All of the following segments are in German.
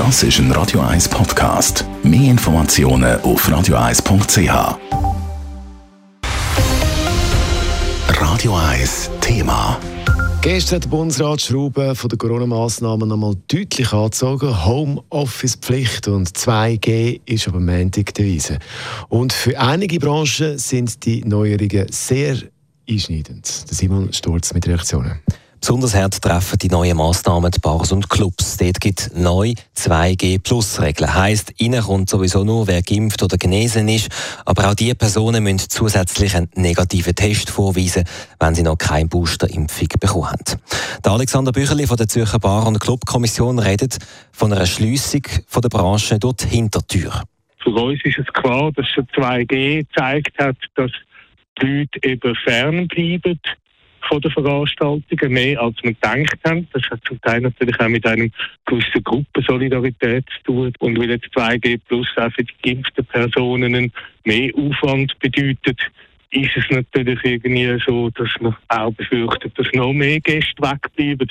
Das ist ein Radio 1 Podcast. Mehr Informationen auf radio1.ch. Radio 1 Thema. Gestern hat der Bundesrat Schrauben von den Corona-Massnahmen nochmal deutlich angezogen. Homeoffice-Pflicht und 2G ist aber Montag Weise. Und für einige Branchen sind die Neuerungen sehr einschneidend. Simon Sturz mit Reaktionen. Besonders hart treffen die neuen Massnahmen die Bars und Clubs. Dort gibt neu 2G-Plus-Regeln. Heisst, innen kommt sowieso nur, wer geimpft oder genesen ist. Aber auch diese Personen müssen zusätzlich einen negativen Test vorweisen, wenn sie noch keine Boosterimpfung bekommen haben. Der Alexander Bücherli von der Zürcher Bar- und Clubkommission redet von einer Schliessung der Branche durch die Hintertür. Für uns ist es klar, dass schon 2G gezeigt hat, dass die Leute eben fernbleiben von den Veranstaltungen, mehr als wir gedacht haben. Das hat zum Teil natürlich auch mit einem gewissen Gruppensolidarität zu tun. Und weil jetzt 2G Plus auch für die geimpften Personen mehr Aufwand bedeutet, ist es natürlich irgendwie so, dass man auch befürchtet, dass noch mehr Gäste wegbleiben.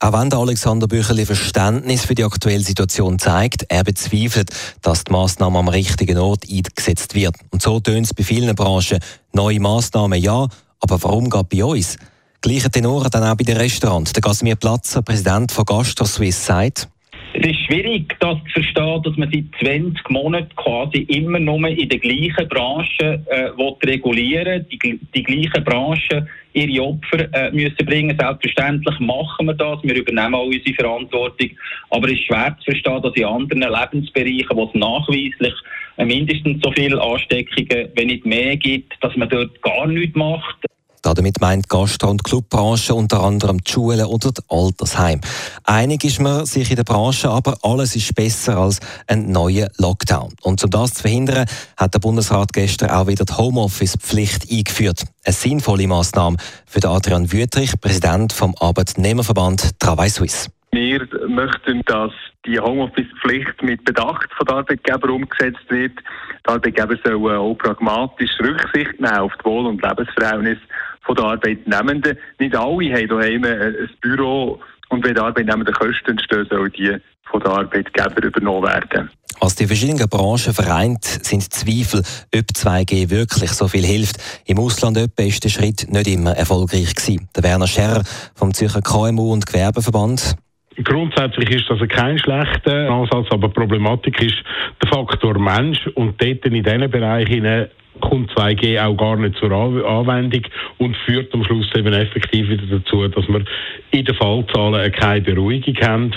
Auch wenn der Alexander Bücherli Verständnis für die aktuelle Situation zeigt, er bezweifelt, dass die Massnahme am richtigen Ort eingesetzt wird. Und so tönt es bei vielen Branchen. Neue Massnahmen ja, aber warum geht bei uns? Gleiche Tenor dann auch bei den Restaurants. Der Casimir Platzer, Präsident von Gastro Suisse, sagt, es ist schwierig, das zu verstehen, dass man seit 20 Monaten quasi immer nur in der gleichen Branche äh, regulieren die, die gleichen Branchen ihre Opfer äh, müssen bringen. Selbstverständlich machen wir das, wir übernehmen auch unsere Verantwortung. Aber es ist schwer zu verstehen, dass in anderen Lebensbereichen, wo es nachweislich äh, mindestens so viele Ansteckungen, wenn nicht mehr gibt, dass man dort gar nichts macht. Damit meint Gastro- und Clubbranche unter anderem die Schulen oder die Altersheim. Einig ist man sich in der Branche, aber alles ist besser als ein neuer Lockdown. Und um das zu verhindern, hat der Bundesrat gestern auch wieder die Homeoffice-Pflicht eingeführt. Eine sinnvolle Maßnahme für Adrian Wüthrich, Präsident vom Arbeitnehmerverband Travail Suisse. Wir möchten, dass die Homeoffice-Pflicht mit Bedacht von den Arbeitgebern umgesetzt wird. Die Arbeitgeber sollen auch pragmatisch Rücksicht nehmen auf die Wohl- und Lebensverhältnisse der Arbeitnehmenden. Nicht alle haben daheim ein Büro und wenn die Arbeitnehmenden Kosten entstehen, sollen die von den Arbeitgebern übernommen werden. Als die verschiedenen Branchen vereint, sind Zweifel, ob 2G wirklich so viel hilft. Im Ausland etwa ist der Schritt nicht immer erfolgreich gewesen. Der Werner Scherrer vom Zürcher KMU und Gewerbeverband Grundsätzlich ist das kein schlechter Ansatz, aber Problematik ist der Faktor Mensch und dort in diesen Bereichen kommt 2G auch gar nicht zur Anwendung und führt am Schluss eben effektiv wieder dazu, dass wir in den Fallzahlen keine Beruhigung haben.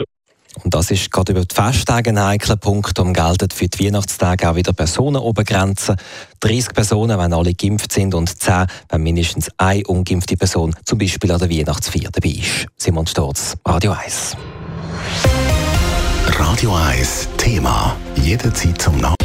Und das ist gerade über die Festtage ein heikler Punkt. Um gelten für die Weihnachtstage auch wieder Personenobergrenzen. 30 Personen, wenn alle geimpft sind und 10, wenn mindestens eine ungeimpfte Person zum Beispiel an der Weihnachtsfeier dabei ist. Simon Sturz, Radio 1. Radio 1 Thema. Jederzeit zum Nachhinein.